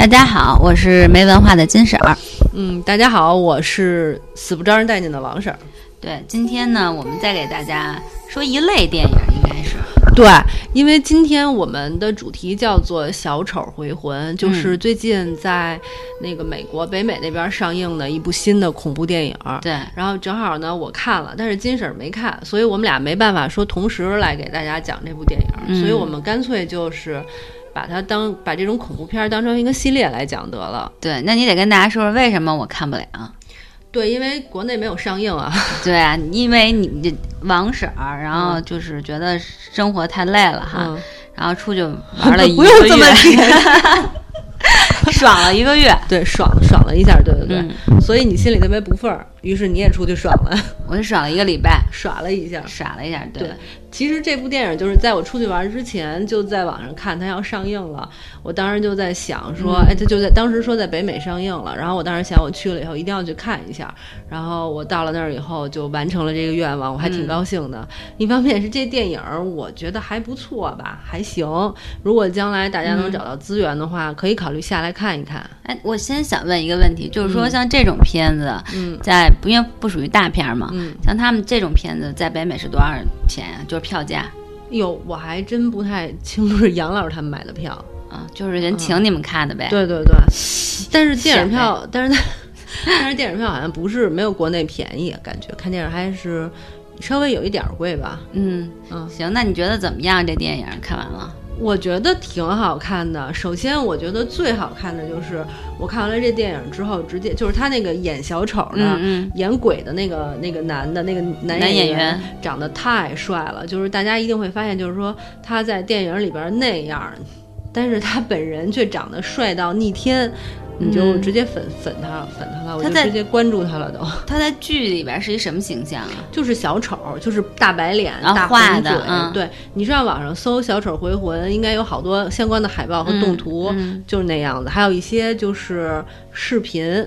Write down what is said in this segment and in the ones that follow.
大家好，我是没文化的金婶儿。嗯，大家好，我是死不招人待见的王婶儿。对，今天呢，我们再给大家说一类电影，应该是对，因为今天我们的主题叫做《小丑回魂》，就是最近在那个美国北美那边上映的一部新的恐怖电影。对，然后正好呢，我看了，但是金婶儿没看，所以我们俩没办法说同时来给大家讲这部电影，嗯所以我们干脆就是把它当把这种恐怖片当成一个系列来讲得了。对，那你得跟大家说说为什么我看不了。对，因为国内没有上映啊。对啊，因为你这王婶儿，然后就是觉得生活太累了哈，嗯，然后出去玩了一不个用这么 月，爽了一个月。对，爽爽了一下，对对对，嗯所以你心里特别不忿儿，于是你也出去爽了，我就爽了一个礼拜，耍了一下。耍了一下。对，其实这部电影就是在我出去玩之前就在网上看它要上映了，我当时就在想说，嗯。哎，它就在当时说在北美上映了，然后我当时想我去了以后一定要去看一下，然后我到了那儿以后就完成了这个愿望，我还挺嗯高兴的。一方面是这电影儿我觉得还不错吧，还行，如果将来大家能嗯找到资源的话，可以考虑下来看一看。哎，我先想问一个问题，就是说像这种片子，嗯。在不因为不属于大片儿嘛，嗯，像他们这种片子在北美是多少钱呀、就是票价哟，我还真不太清楚是杨老师他们买的票。啊，就是人请你们看的呗。对对对，但是电影票，但是但是电影票好像不是没有国内便宜，感觉看电影还是稍微有一点儿贵吧。嗯嗯行，那你觉得怎么样？这电影看完了？我觉得挺好看的。首先，我觉得最好看的就是我看完了这电影之后，直接就是他那个演小丑的。嗯嗯，演鬼的那个那个男的那个男演员长得太帅了，就是大家一定会发现，就是说他在电影里边那样，但是他本人却长得帅到逆天，你就嗯直接粉、粉他粉他了，我就直接关注他了都。他在剧里边是一什么形象啊？就是小丑，就是大白脸、大画的红嘴。嗯对你上网上搜“小丑回魂”，应该有好多相关的海报和动图，嗯就是那样子。还有一些就是视频，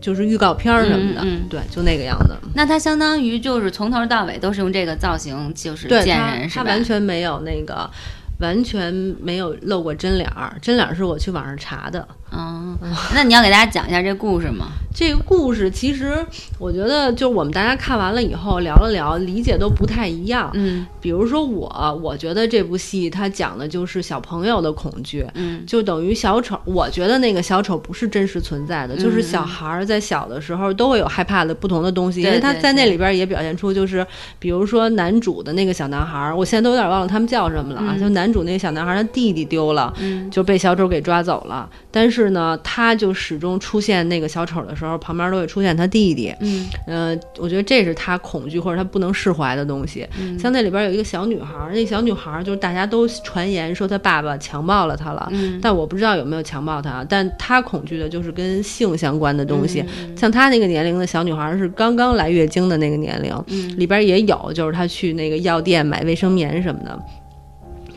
就是预告片儿什么的，对，就那个样子。那他相当于就是从头到尾都是用这个造型，就是见人，是吧？他完全没有那个，完全没有露过真脸儿。真脸儿是我去网上查的。嗯，那你要给大家讲一下这故事吗？这个故事其实我觉得，就我们大家看完了以后聊了聊，理解都不太一样。嗯比如说我，我觉得这部戏它讲的就是小朋友的恐惧，嗯就等于小丑。我觉得那个小丑不是真实存在的，就是嗯小孩儿在小的时候都会有害怕的不同的东西，因为他在那里边也表现出，就是比如说男主的那个小男孩儿，我现在都有点忘了他们叫什么了啊，嗯就男主那个小男孩儿，他弟弟丢了。嗯就被小丑给抓走了，但是呢，他就始终出现那个小丑的时候，旁边都会出现他弟弟。嗯呃，我觉得这是他恐惧或者他不能释怀的东西。嗯像那里边有一个小女孩儿，那小女孩儿就是大家都传言说她爸爸强暴了她了，嗯，但我不知道有没有强暴她，但她恐惧的就是跟性相关的东西。嗯像她那个年龄的小女孩儿是刚刚来月经的那个年龄，嗯里边也有，就是她去那个药店买卫生棉什么的。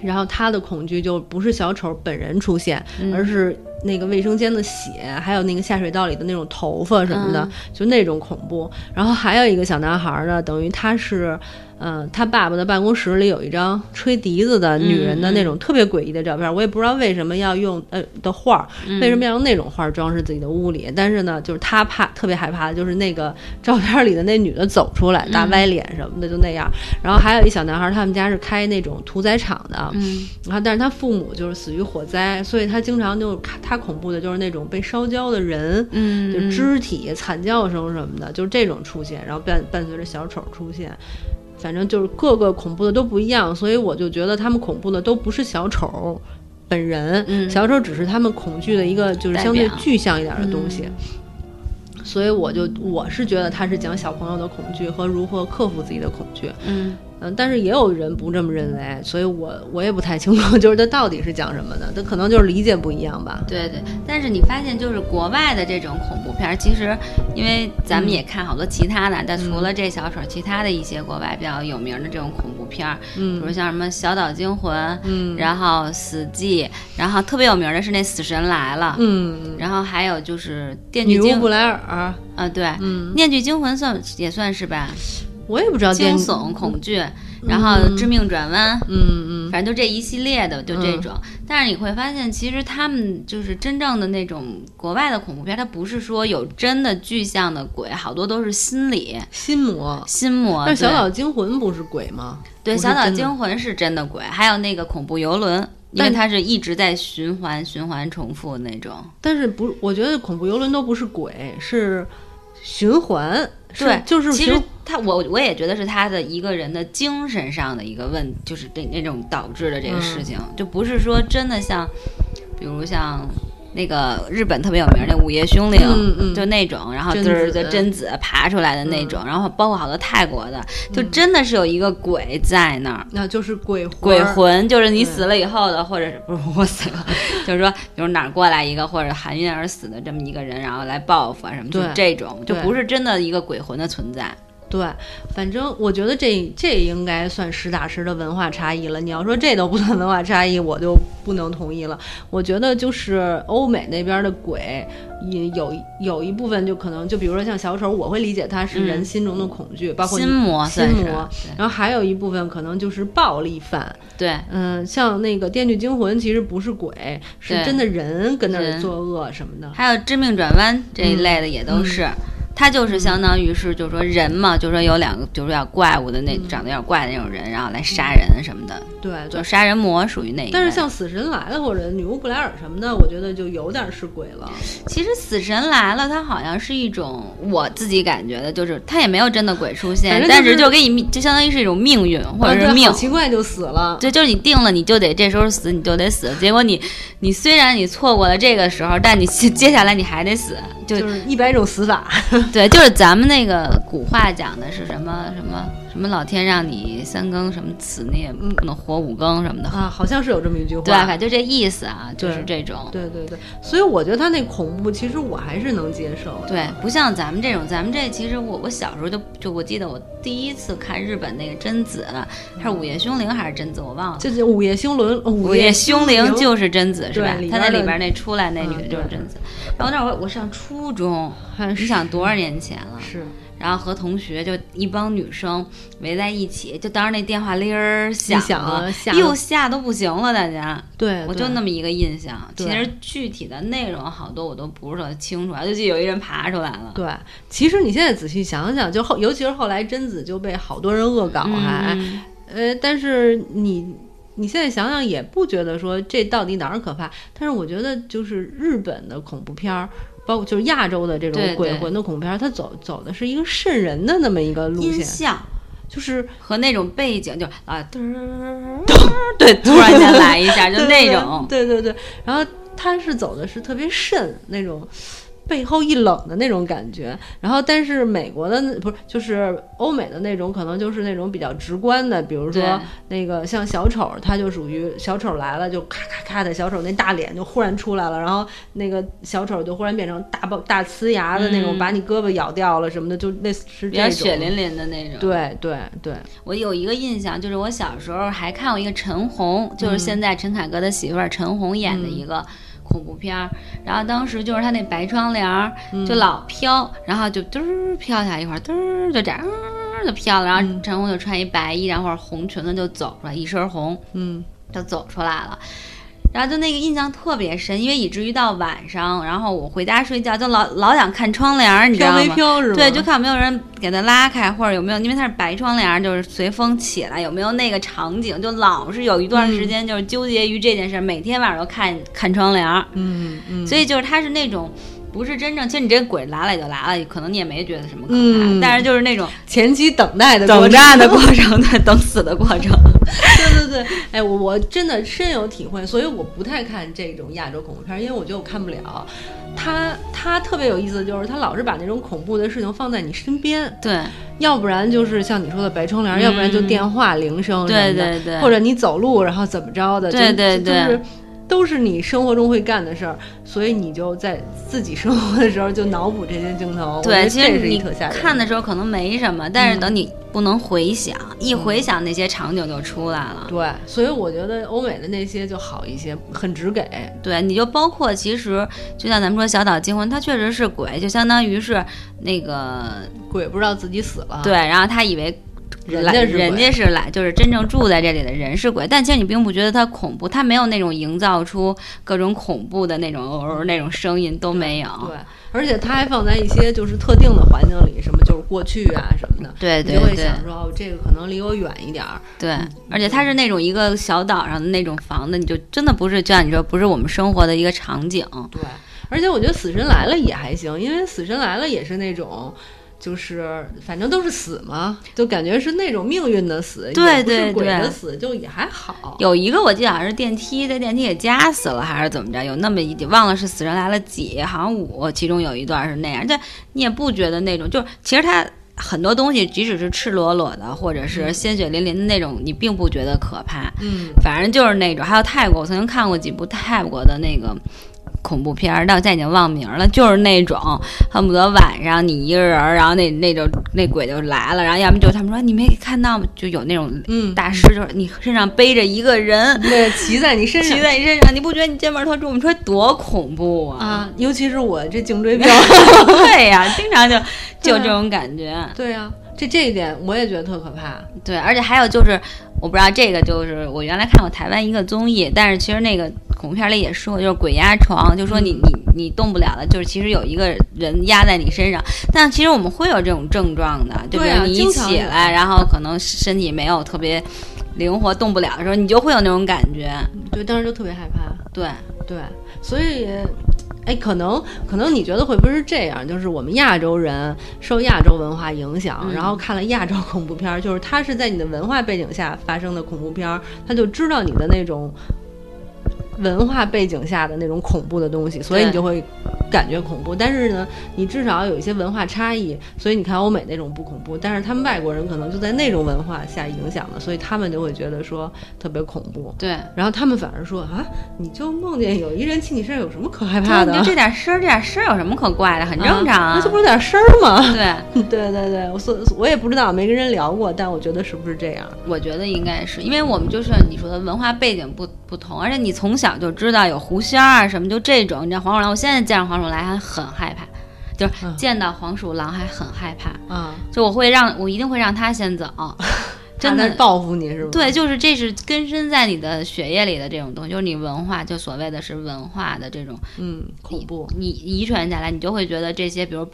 然后她的恐惧就不是小丑本人出现，嗯而是那个卫生间的血，还有那个下水道里的那种头发什么的，嗯就那种恐怖。然后还有一个小男孩呢，等于他是，嗯、他爸爸的办公室里有一张吹笛子的女人的那种特别诡异的照片，我也不知道为什么要用呃的画为什么要用那种画儿装饰自己的屋里？但是呢，就是他怕特别害怕的就是那个照片里的那女的走出来，大歪脸什么的就那样。然后还有一小男孩，他们家是开那种屠宰场的，嗯然后但是他父母就是死于火灾，所以他经常就他恐怖的就是那种被烧焦的人。嗯，就肢体惨叫声什么的，就是这种出现，然后伴伴随着小丑出现，反正就是各个恐怖的都不一样，所以我就觉得他们恐怖的都不是小丑本人，嗯。小丑只是他们恐惧的一个就是相对具象一点的东西。所以我就我是觉得他是讲小朋友的恐惧和如何克服自己的恐惧，嗯嗯，但是也有人不这么认为，所以我我也不太清楚，就是它到底是讲什么的，它可能就是理解不一样吧。对对，但是你发现就是国外的这种恐怖片儿，其实因为咱们也看好多其他的，但除了这小丑，其他的一些国外比较有名的这种恐怖片儿，比如嗯像什么《小岛惊魂》，嗯然后《死寂》，然后特别有名的是那《死神来了》，嗯，然后还有就是《电锯惊女巫布》莱尔，啊，对，嗯，电锯惊魂》算也算是吧，我也不知道惊悚恐惧。然后致命转弯，嗯嗯，反正就这一系列的，就这种。但是你会发现，其实他们就是真正的那种国外的恐怖片，它不是说有真的具象的鬼，好多都是心理心魔。心魔。但小对岛惊魂不是鬼吗？对，小岛惊魂是真的鬼，还有那个恐怖游轮，因为它是一直在循环、循环重复那种。但是不，我觉得恐怖游轮都不是鬼，是循环。是对，就是其实他，我我也觉得是他的一个人的精神上的一个问，就是那那种导致的这个事情，就不是说真的像，比如像那个日本特别有名儿那午夜凶铃，嗯嗯就那种，然后就是子就贞子爬出来的那种，然后包括好多泰国的，就真的是有一个鬼在那儿。那就是鬼魂。鬼魂就是你死了以后的，或者是不是我死了，就是说，比如哪儿过来一个或者含冤而死的这么一个人，然后来报复啊什么，就这种，就不是真的一个鬼魂的存在。对，反正我觉得这这应该算实打实的文化差异了。你要说这都不算文化差异，我就不能同意了。我觉得就是欧美那边的鬼，也有有一部分就可能就比如说像小丑，我会理解他是人嗯心中的恐惧，包括心魔心魔。然后还有一部分可能就是暴力犯，对嗯，像那个《电锯惊魂》其实不是鬼，是真的人跟那儿作恶什么的。还有致命转弯这一类的也都是。它就是相当于是，就是说人嘛，就是说有两个，就是有点怪物的那、长得有点怪的那种人，然后来杀人什么的，对对就。杀人魔属于那一。但是像《死神来了》或者《女巫布莱尔》什么的，我觉得就有点是鬼了。其实死神来了，它好像是一种我自己感觉的，就是它也没有真的鬼出现，就是但是就给你命，就相当于是一种命运或者是命好。奇怪就死了。对，就是你定了，你就得这时候死，你就得死。结果你，你虽然你错过了这个时候，但你接接下来你还得死。就就是一百种死法，对，就是咱们那个古话讲的是什么什么什么，老天让你三更什么死，你也不能活五更什么的。啊，好像是有这么一句话。对，反正就这意思啊，就是对这种。对对对，所以我觉得他那恐怖，其实我还是能接受的。对，不像咱们这种，咱们这其实我我小时候就就我记得我第一次看日本那个贞子，还是午夜凶铃还是贞子，我忘了。就是午夜凶铃，午午夜凶凶铃就是贞子是吧对里？她在里边那出来那女的就是贞子。然后那会儿我上初中，你想多少年前了？是然后和同学就一帮女生围在一起，就当时那电话铃儿响响了又，吓都不行了，大家。对，我就那么一个印象，其实具体的内容好多我都不是特清楚，就记得有一人爬出来了。对。其实你现在仔细想想，就后，尤其是后来贞子就被好多人恶搞，还、嗯呃，但是你。你现在想想也不觉得说这到底哪儿可怕，但是我觉得就是日本的恐怖片儿，包括就是亚洲的这种鬼魂的恐怖片儿，它走走的是一个瘆人的那么一个路线，就是和那种背景就啊噔噔，对，突然间来一下，就那种。对对对，然后他是走的是特别瘆那种。背后一冷的那种感觉，然后但是美国的那不是就是欧美的那种，可能就是那种比较直观的，比如说那个像小丑，他就属于小丑来了就咔咔咔的，小丑那大脸就忽然出来了，然后那个小丑就忽然变成大爆大呲牙的那种，嗯。把你胳膊咬掉了什么的，就类似是比较这种。血淋淋的那种。对对。对，我有一个印象，就是我小时候还看过一个陈红，嗯就是现在陈凯歌的媳妇儿陈红演的一个恐怖片儿。然后当时就是他那白窗帘儿嗯就老飘，然后就嘚儿飘下一会儿，嘚儿就这样儿就飘了。然嗯后陈红就穿一白衣然后红裙子就走出来，一身红嗯就走出来了。然后就那个印象特别深，因为以至于到晚上，然后我回家睡觉就老老想看窗帘儿，你知道吗？没飘是吗？对，就看有没有人给它拉开，或者有没有，因为它是白窗帘，就是随风起来，有没有那个场景，就老是有一段时间就是纠结于这件事儿，每天晚上都看看窗帘儿，嗯嗯，所以就是它是那种不是真正，其实你这鬼来了也就来了，可能你也没觉得什么可怕，嗯但是就是那种前期等待的等待的过程，对，等死的过程，对对对，哎，我我真的深有体会，所以我不太看这种亚洲恐怖片，因为我觉得我看不了。他他特别有意思，就是他老是把那种恐怖的事情放在你身边，对。要不然就是像你说的白窗帘，要不然就电话铃声对对对，或者你走路然后怎么着的，对对对就是都是你生活中会干的事儿，所以你就在自己生活的时候就脑补这些镜头。对，其实你看的时候可能没什么，但是嗯等你不能回想，一回想那些场景就出来了。对，所以我觉得欧美的那些就好一些，很直给。对，你就包括其实就像咱们说小岛惊魂，它确实是鬼，就相当于是那个鬼不知道自己死了，对，然后他以为来人家是人家是来，就是真正住在这里的人是鬼，但其实你并不觉得它恐怖，它没有那种营造出各种恐怖的那种、呃那种声音都没有。对，而且它还放在一些就是特定的环境里，什么就是过去啊什么的，对对你就会对想说哦，这个可能离我远一点儿。对，而且它是那种一个小岛上的那种房子，你就真的不是就像你说，不是我们生活的一个场景。对，而且我觉得《死神来了》也还行，因为《死神来了》也是那种。就是反正都是死嘛，就感觉是那种命运的死，对也不是对鬼的对死，就也还好。有一个我记得好像是电梯，在电梯给夹死了，还是怎么着？有那么一点忘了是死神来了几，好像五，其中有一段是那样。但你也不觉得那种，就是其实它很多东西，即使是赤裸裸的，或者是鲜血淋淋的那种，你并不觉得可怕。嗯，反正就是那种。还有泰国，我曾经看过几部泰国的那个。恐怖片儿，但我现在已经忘名了，就是那种恨不得晚上你一个人，然后那那种那鬼就来了，然后要么就他们说你没看到吗？就有那种嗯大师，就是你身上背着一个人，对，骑在你身上骑在你身上，你不觉得你肩膀特重？你说多恐怖啊！啊，尤其是我这颈椎病，对呀，经常就就这种感觉。对呀、这这一点我也觉得特可怕。对，而且还有就是，我不知道这个就是我原来看过台湾一个综艺，但是其实那个恐怖片里也说，就是鬼压床，就说你你你动不了了，就是其实有一个人压在你身上，但其实我们会有这种症状的，就比对啊如你一起来，然后可能身体没有特别灵活，动不了的时候，你就会有那种感觉。对，当时就特别害怕。对，对，所以，哎，可能可能你觉得会不会是这样？就是我们亚洲人受亚洲文化影响，嗯然后看了亚洲恐怖片儿，就是它是在你的文化背景下发生的恐怖片儿，他就知道你的那种文化背景下的那种恐怖的东西，所以你就会感觉恐怖。但是呢，你至少有一些文化差异，所以你看欧美那种不恐怖，但是他们外国人可能就在那种文化下影响的，所以他们就会觉得说特别恐怖。对。然后他们反而说啊，你就梦见有一人亲你身上，有什么可害怕的？你就这点声儿，这点声儿有什么可怪的？很正常啊。那这不是有点声儿吗？对，对对对，我所我也不知道，没跟人聊过，但我觉得是不是这样？我觉得应该是因为我们就是你说的文化背景不不同，而且你从小就知道有狐仙儿啊什么，就这种。你知道黄鼠狼，我现在见着黄鼠狼还很害怕，就是嗯见到黄鼠狼还很害怕，啊，就我会让我一定会让它先走，真的报复你是吗？对，就是这是根深在你的血液里的这种东西，就是你文化，就所谓的是文化的这种，嗯，恐怖。你遗传下来，你就会觉得这些，比如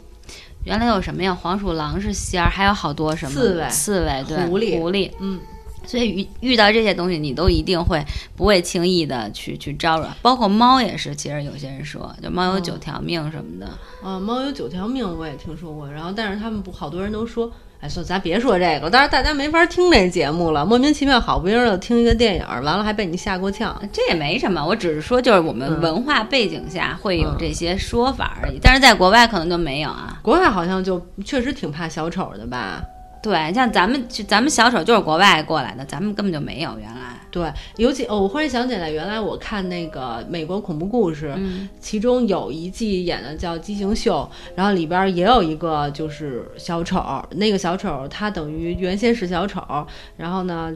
原来有什么呀？黄鼠狼是仙儿，还有好多什么刺猬刺猬，对，狐狸狐狸，嗯，所以遇遇到这些东西，你都一定会不会轻易的去去招惹，包括猫也是。其实有些人说，就猫有九条命什么的，啊，猫有九条命，我也听说过。然后，但是他们不，好多人都说，哎，算，咱别说这个，当然大家没法听这节目了。莫名其妙，好不容易的听一个电影，完了还被你吓够呛。这也没什么。我只是说，就是我们嗯文化背景下会有嗯这些说法而已，但是在国外可能就没有啊。国外好像就确实挺怕小丑的吧？对，像咱们就咱们小丑就是国外过来的，咱们根本就没有原来。对，尤其哦，我忽然想起来，原来我看那个美国恐怖故事，嗯其中有一季演的叫《畸形秀》，然后里边也有一个就是小丑，那个小丑他等于原先是小丑，然后呢。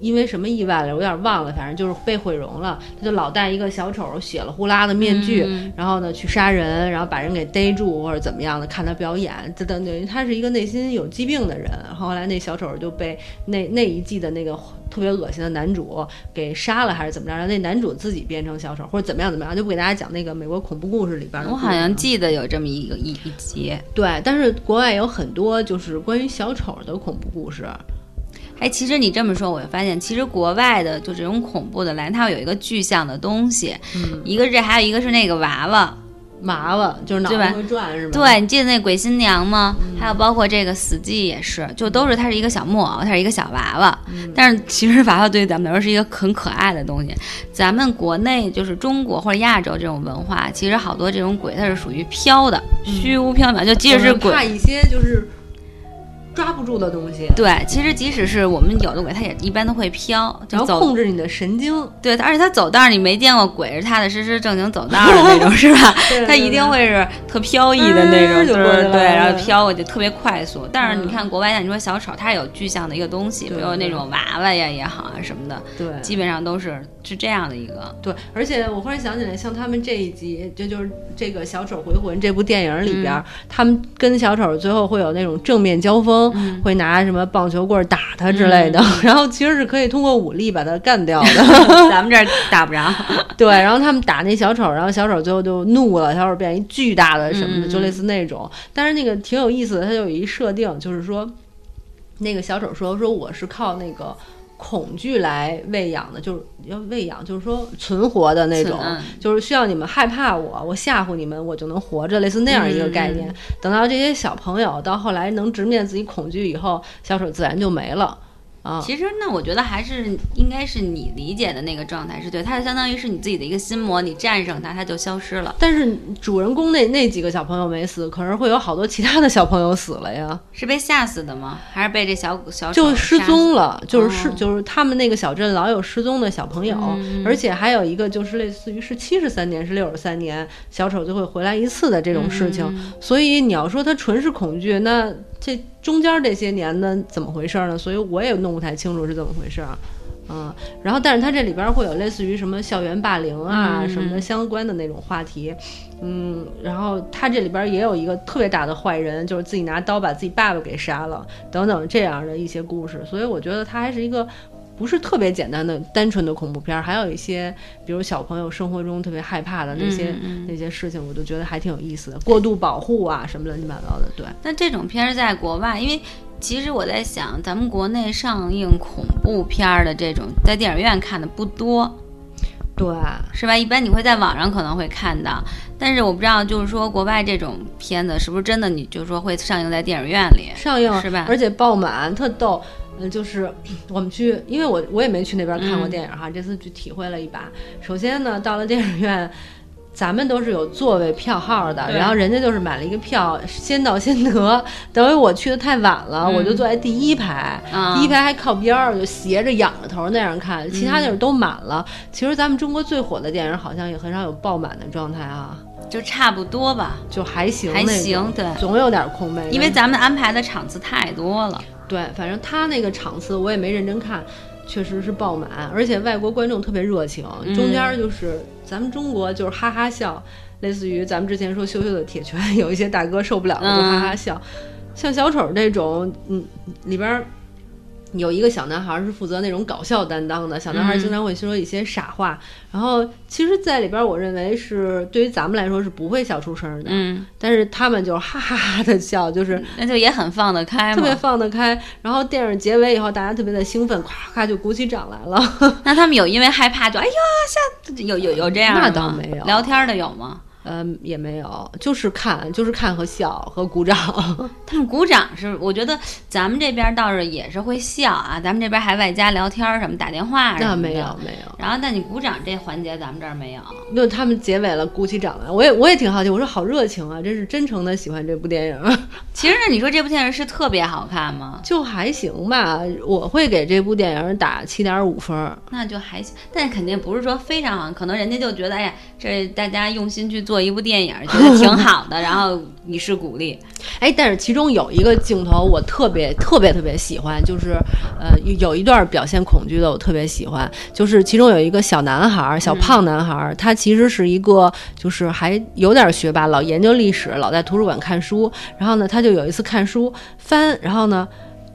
因为什么意外了，我有点忘了，反正就是被毁容了。他就老戴一个小丑血了呼啦的面具，嗯然后呢去杀人，然后把人给逮住或者怎么样的，看他表演，这等等于他是一个内心有疾病的人。后来那小丑就被那那一季的那个特别恶心的男主给杀了，还是怎么着？然后那男主自己变成小丑，或者怎么样怎么样，就不给大家讲那个美国恐怖故事里边。我好像记得有这么一个一一集。对，但是国外有很多就是关于小丑的恐怖故事。哎，其实你这么说，我就发现，其实国外的就这种恐怖的来，它会有一个具象的东西，嗯，一个是这，还有一个是那个娃娃。娃娃就是脑袋会转是吧？对，你记得那鬼新娘吗？还有包括这个死寂也是，就都是它是一个小木偶，它是一个小娃娃。但是其实娃娃对于咱们来说是一个很可爱的东西。咱们国内就是中国或者亚洲这种文化，其实好多这种鬼它是属于飘的，虚无缥缈。就即使是鬼，怕一些就是抓不住的东西，对，其实即使是我们有的鬼，它也一般都会飘，就然后控制你的神经。对，而且他走道儿你没见过鬼是踏踏实实正经走道儿的那种，是吧？对他一定会是特飘逸的那种，嗯就过去了对，然后飘过去特别快速。但是嗯你看国外，像你说小丑，它有具象的一个东西，比如那种娃娃呀也好啊什么的，对基本上都是是这样的一个。对，而且我忽然想起来，像他们这一集，这就是这个《小丑回魂》这部电影里边，嗯他们跟小丑最后会有那种正面交锋，生会拿什么棒球棍打他之类的，然后其实是可以通过武力把他干掉的。咱们这儿打不着。对，然后他们打那小丑，然后小丑最后就怒了，小丑变一巨大的什么的，就类似那种。但是那个挺有意思的，它就有一设定，就是说那个小丑说说我是靠那个。恐惧来喂养的，就是要喂养，就是说存活的那种，就是需要你们害怕我，我吓唬你们，我就能活着，类似那样一个概念。等到这些小朋友到后来能直面自己恐惧以后，小丑自然就没了。啊，其实那我觉得还是应该是你理解的那个状态是对，它相当于是你自己的一个心魔，你战胜它，它就消失了。但是主人公那那几个小朋友没死，可是会有好多其他的小朋友死了呀？是被吓死的吗？还是被这小小就失踪了？就是失，就是他们那个小镇老有失踪的小朋友，而且还有一个就是类似于是七十三年是六十三年，小丑就会回来一次的这种事情。所以你要说他纯是恐惧，那。这中间这些年呢，怎么回事呢？所以我也弄不太清楚是怎么回事，嗯，然后但是它这里边会有类似于什么校园霸凌啊什么的相关的那种话题，嗯，然后它这里边也有一个特别大的坏人，就是自己拿刀把自己爸爸给杀了，等等这样的一些故事，所以我觉得它还是一个。不是特别简单的、单纯的恐怖片儿，还有一些，比如小朋友生活中特别害怕的那些那些事情，我都觉得还挺有意思的。过度保护啊，什么乱七八糟的。对。那这种片儿在国外，因为其实我在想，咱们国内上映恐怖片儿的这种，在电影院看的不多，对，是吧？一般你会在网上可能会看到，但是我不知道，就是说国外这种片子是不是真的？你就说会上映在电影院里上映是吧？而且爆满，特逗。嗯，就是我们去，因为我我也没去那边看过电影哈，这次去体会了一把。首先呢，到了电影院，咱们都是有座位票号的，然后人家就是买了一个票，先到先得。等于我去的太晚了，我就坐在第一排，第一排还靠边儿，就斜着仰着头那样看，其他地儿都满了。其实咱们中国最火的电影好像也很少有爆满的状态啊，就差不多吧，就还行，还行，对，总有点空位，因为咱们安排的场次太多了。对，反正他那个场次我也没认真看，确实是爆满，而且外国观众特别热情，中间就是咱们中国就是哈哈笑，类似于咱们之前说羞羞的铁拳，有一些大哥受不了了就哈哈笑，像小丑这种，嗯，里边。有一个小男孩是负责那种搞笑担当的，小男孩经常会说一些傻话，然后其实，在里边我认为是对于咱们来说是不会笑出声的，嗯，但是他们就是哈哈哈的笑，就是那就也很放得开，特别放得开。然后电影结尾以后，大家特别的兴奋，咵咵就鼓起掌来了。那他们有因为害怕就哎呀吓，有有有这样那倒没有，聊天的有吗？嗯，也没有，就是看，就是看和笑和鼓掌。他 们鼓掌是，我觉得咱们这边倒是也是会笑啊，咱们这边还外加聊天什么打电话什么的。那没有没有。然后，但你鼓掌这环节咱们这儿没有。就他们结尾了，鼓起掌来，我也我也挺好奇，我说好热情啊，真是真诚的喜欢这部电影。其实你说这部电影是特别好看吗？就还行吧，我会给这部电影打七点五分。那就还行，但肯定不是说非常好，可能人家就觉得，哎呀，这大家用心去做一部电影，觉得挺好的，然后以示鼓励。哎，但是其中有一个镜头我特别特别特别喜欢，就是呃有一段表现恐惧的，我特别喜欢，就是其中有一个小男孩，小胖男孩，他其实是一个就是还有点学霸，老研究历史，老在图书馆看书。然后呢，他就有一次看书翻，然后呢。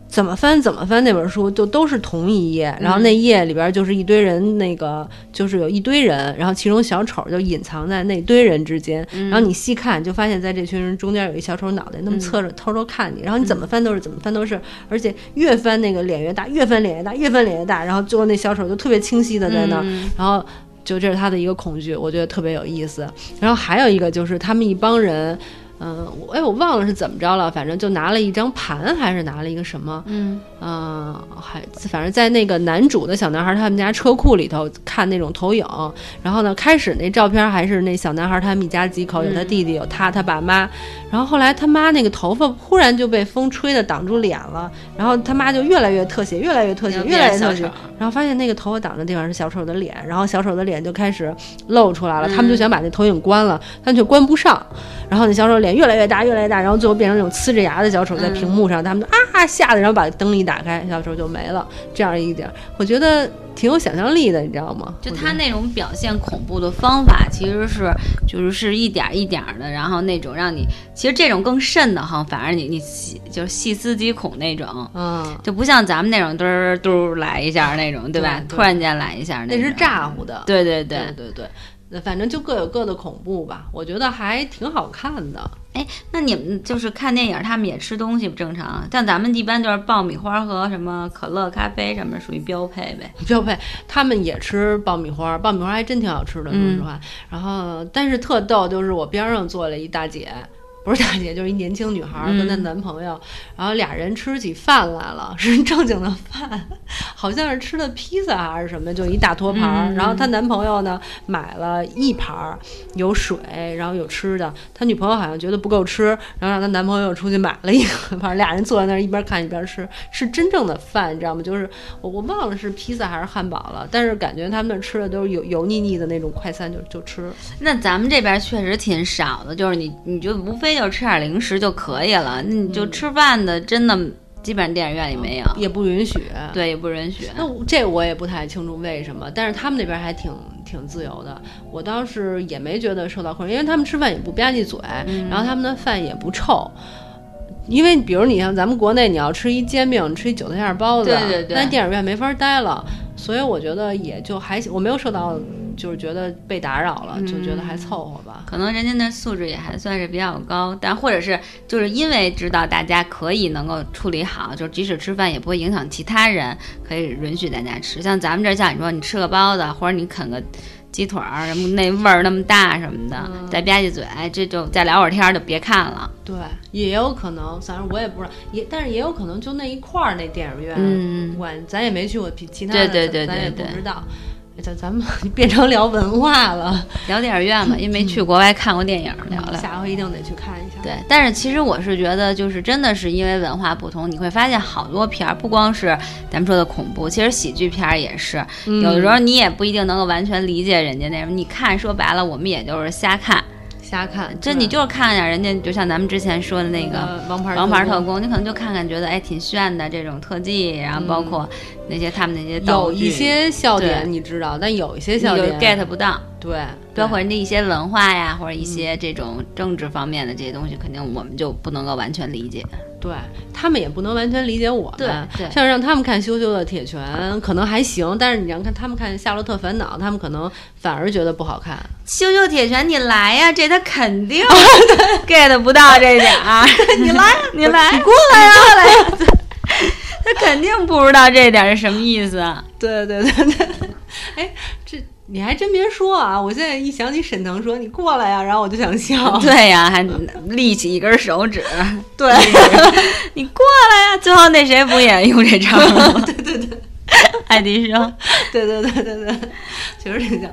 怎么翻怎么翻那本书就都是同一页，然后那页里边就是一堆人，那个就是有一堆人，然后其中小丑就隐藏在那堆人之间，然后你细看就发现在这群人中间有一小丑脑袋，那么侧着偷偷看你，然后你怎么翻都是怎么翻都是，而且越翻那个脸越大，越翻脸越大，越翻脸越大，然后最后那小丑就特别清晰的在那儿，然后就这是他的一个恐惧，我觉得特别有意思。然后还有一个就是他们一帮人。嗯，我哎，我忘了是怎么着了，反正就拿了一张盘，还是拿了一个什么，嗯，啊，还反正在那个男主的小男孩他们家车库里头看那种投影，然后呢，开始那照片还是那小男孩他们一家几口，有他弟弟，有他他爸妈，然后后来他妈那个头发忽然就被风吹的挡住脸了，然后他妈就越来越特写，越来越特写，越来越特写，然后发现那个头发挡的地方是小丑的脸，然后小丑的脸就开始露出来了，他们就想把那投影关了，但却关不上，然后那小丑。脸越来越大，越来越大，然后最后变成那种呲着牙的小丑在屏幕上，他们就啊吓得，然后把灯一打开，小丑就没了。这样一点，我觉得挺有想象力的，你知道吗？就他那种表现恐怖的方法，其实是就是是一点儿一点儿的，然后那种让你，其实这种更瘆的哈，反而你你细就是细思极恐那种，嗯，就不像咱们那种嘟儿嘟儿来一下那种，对吧？对对突然间来一下种那是咋呼的。对对对对。对反正就各有各的恐怖吧，我觉得还挺好看的。哎，那你们就是看电影，他们也吃东西不正常啊？像咱们一般就是爆米花和什么可乐、咖啡什么属于标配呗。标配，他们也吃爆米花，爆米花还真挺好吃的，说实话。然后，但是特逗，就是我边上坐了一大姐，不是大姐，就是一年轻女孩儿跟她男朋友，然后俩人吃起饭来了，是正经的饭，好像是吃的披萨还是什么，就一大托盘儿。嗯然后她男朋友呢买了一盘儿，有水，然后有吃的。她女朋友好像觉得不够吃，然后让她男朋友出去买了一个反正，俩人坐在那儿一边看一边吃，是真正的饭，你知道吗？就是我我忘了是披萨还是汉堡了，但是感觉他们那儿吃的都是油油腻腻的那种快餐就，就吃。那咱们这边确实挺少的，就是你你就无非就吃点零食就可以了，那你就吃饭的真的基本上电影院里没有，也不允许。对，也不允许。那这我也不太清楚为什么，但是他们那边还挺挺自由的，我倒是也没觉得受到困扰，因为他们吃饭也不吧唧嘴，嗯然后他们的饭也不臭。因为比如你像咱们国内，你要吃一煎饼，吃一韭菜馅包子，对对对那电影院没法待了，所以我觉得也就还行，我没有受到就是觉得被打扰了，就觉得还凑合吧。可能人家那素质也还算是比较高，但或者是就是因为知道大家可以能够处理好，就即使吃饭也不会影响其他人，可以允许大家吃。像咱们这儿，像你说你吃个包子，或者你啃个鸡腿儿，什么那味儿那么大什么的，再吧唧嘴，哎这就再聊会儿天儿就别看了。对，也有可能，反正我也不知道，也但是也有可能就那一块儿那电影院，嗯我咱也没去过其其他的，对对对咱也对对不知道。哎咱咱们 变成聊文化了，聊电影院吧，因为没去国外看过电影，聊聊。下回一定得去看一下。对，但是其实我是觉得，就是真的是因为文化不同，你会发现好多片儿，不光是咱们说的恐怖，其实喜剧片儿也是，嗯有的时候你也不一定能够完全理解人家那什么。你看，说白了，我们也就是瞎看，瞎看，这你就是看一下人家，就像咱们之前说的那个。呃王牌王牌特工。工，你可能就看看，觉得哎挺炫的这种特技，然后包括那些他们那些道有，一些笑点你知道，但有一些笑点 get 不到，对，包括人家一些文化呀，或者一嗯些这种政治方面的这些东西，肯定我们就不能够完全理解。对他们也不能完全理解我们。对对像让他们看《羞羞的铁拳》可能还行，但是你让看他们看《夏洛特烦恼》，他们可能反而觉得不好看。羞羞铁拳，你来呀！这他肯定 get 不到这点儿。你来，你来，你过来呀，过来呀！他肯定不知道这点儿是什么意思。对对对对，哎，这你还真别说啊！我现在一想起沈腾说你过来呀，然后我就想笑。对呀，还立起一根手指。对，你过来呀！最后那谁不也用这招吗？对对对，爱迪生。对对对对对，确实挺像。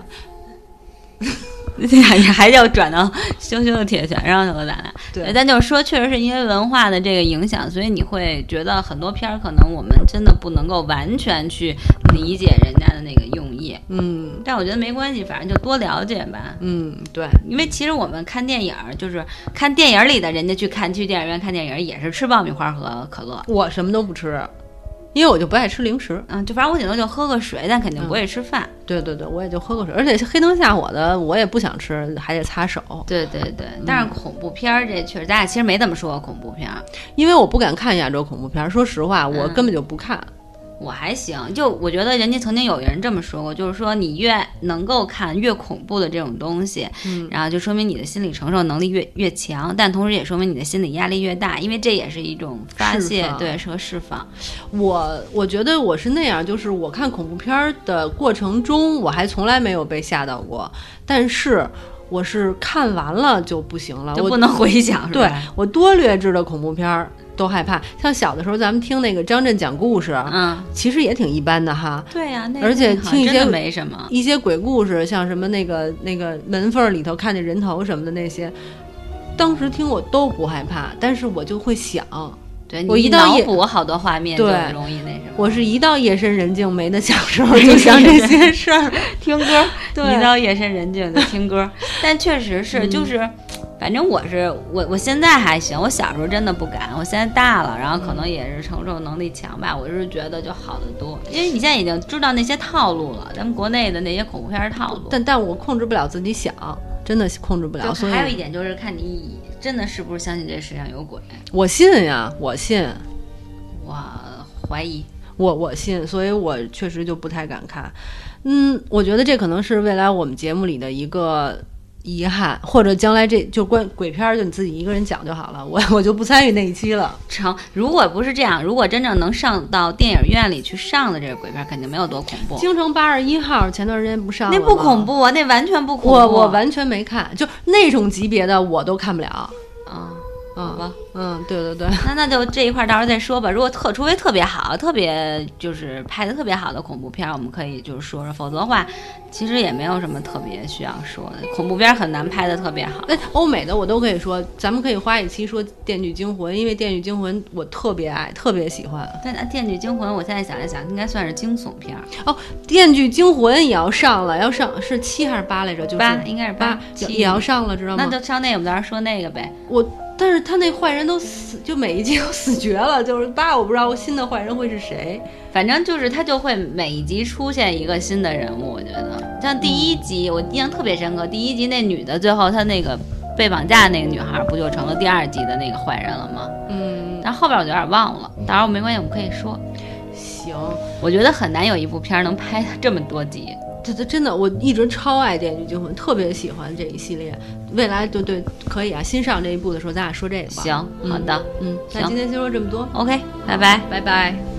你 还要转到羞羞的铁拳上去了，咱俩。对但就是说，确实是因为文化的这个影响，所以你会觉得很多片儿可能我们真的不能够完全去理解人家的那个用意。嗯但我觉得没关系，反正就多了解吧。嗯，对，因为其实我们看电影儿，就是看电影里的人家去看去电影院看电影儿，也是吃爆米花和可乐。我什么都不吃，因为我就不爱吃零食。嗯，就反正我顶多就喝个水，但肯定不会吃饭。对对对，我也就喝口水，而且黑灯瞎火的，我也不想吃，还得擦手，对对对，但是恐怖片儿这确实，咱俩其实没怎么说过恐怖片儿。因为我不敢看亚洲恐怖片儿。说实话，我嗯根本就不看。我还行，就我觉得人家曾经有人这么说过，就是说你越能够看越恐怖的这种东西，嗯然后就说明你的心理承受能力越越强，但同时也说明你的心理压力越大，因为这也是一种发泄对，是个释放。我我觉得我是那样，就是我看恐怖片儿的过程中，我还从来没有被吓到过，但是我是看完了就不行了，我就不能回想，是对吧？我多劣质的恐怖片儿都害怕。像小的时候咱们听那个张震讲故事，嗯，其实也挺一般的哈。对呀、那而且听一些没什么。一些鬼故事，像什么那个那个门缝儿里头看见人头什么的那些，当时听我都不害怕，但是我就会想，对我一到夜补好多画面就对容易那什么。我是一到夜深人静没得想的时候 就想这些事儿。听歌，对一到夜深人静就 听歌。但确实是，就是反正我是我，我现在还行。我小时候真的不敢，我现在大了，然后可能也是承受能力强吧。我是觉得就好得多，因为你现在已经知道那些套路了，咱们国内的那些恐怖片套路。但但我控制不了自己想，真的控制不了。所以还有一点就是看你真的是不是相信这世上有鬼。我信呀，我信。我怀疑。我我信，所以我确实就不太敢看。嗯，我觉得这可能是未来我们节目里的一个遗憾，或者将来这就关鬼片儿就你自己一个人讲就好了，我我就不参与那一期了。成，如果不是这样，如果真正能上到电影院里去上的这个鬼片，肯定没有多恐怖。京城八十一号前段时间不上那不恐怖啊，那完全不恐怖。我我完全没看，就那种级别的我都看不了嗯，对对对，那那就这一块到时候再说吧。如果特除非特别好，特别就是拍的特别好的恐怖片，我们可以就是说说。否则的话，其实也没有什么特别需要说的。恐怖片很难拍的特别好。哎，欧美的我都可以说，咱们可以花一期说《电锯惊魂》，因为《电锯惊魂》我特别爱，特别喜欢。但《电锯惊魂》，我现在想一想，应该算是惊悚片哦。《电锯惊魂》也要上了，要上是七还是八来着？就是八，应该是八，也要上了，知道吗？那就上那个，我们到时候说那个呗。我。但是他那坏人都死，就每一集都死绝了。就是八，我不知道新的坏人会是谁。反正就是他就会每一集出现一个新的人物。我觉得像第一集，我印象特别深刻。第一集那女的最后她那个被绑架的那个女孩，不就成了第二集的那个坏人了吗？嗯。但后边我就有点忘了，到时候没关系，我们可以说。行，我觉得很难有一部片能拍这么多集。这这真的，我一直超爱《电锯惊魂》，特别喜欢这一系列。未来对对可以啊，新上这一部的时候，咱俩说这个吧。行，好的，嗯，那今天先说这么多，OK，拜拜，拜拜。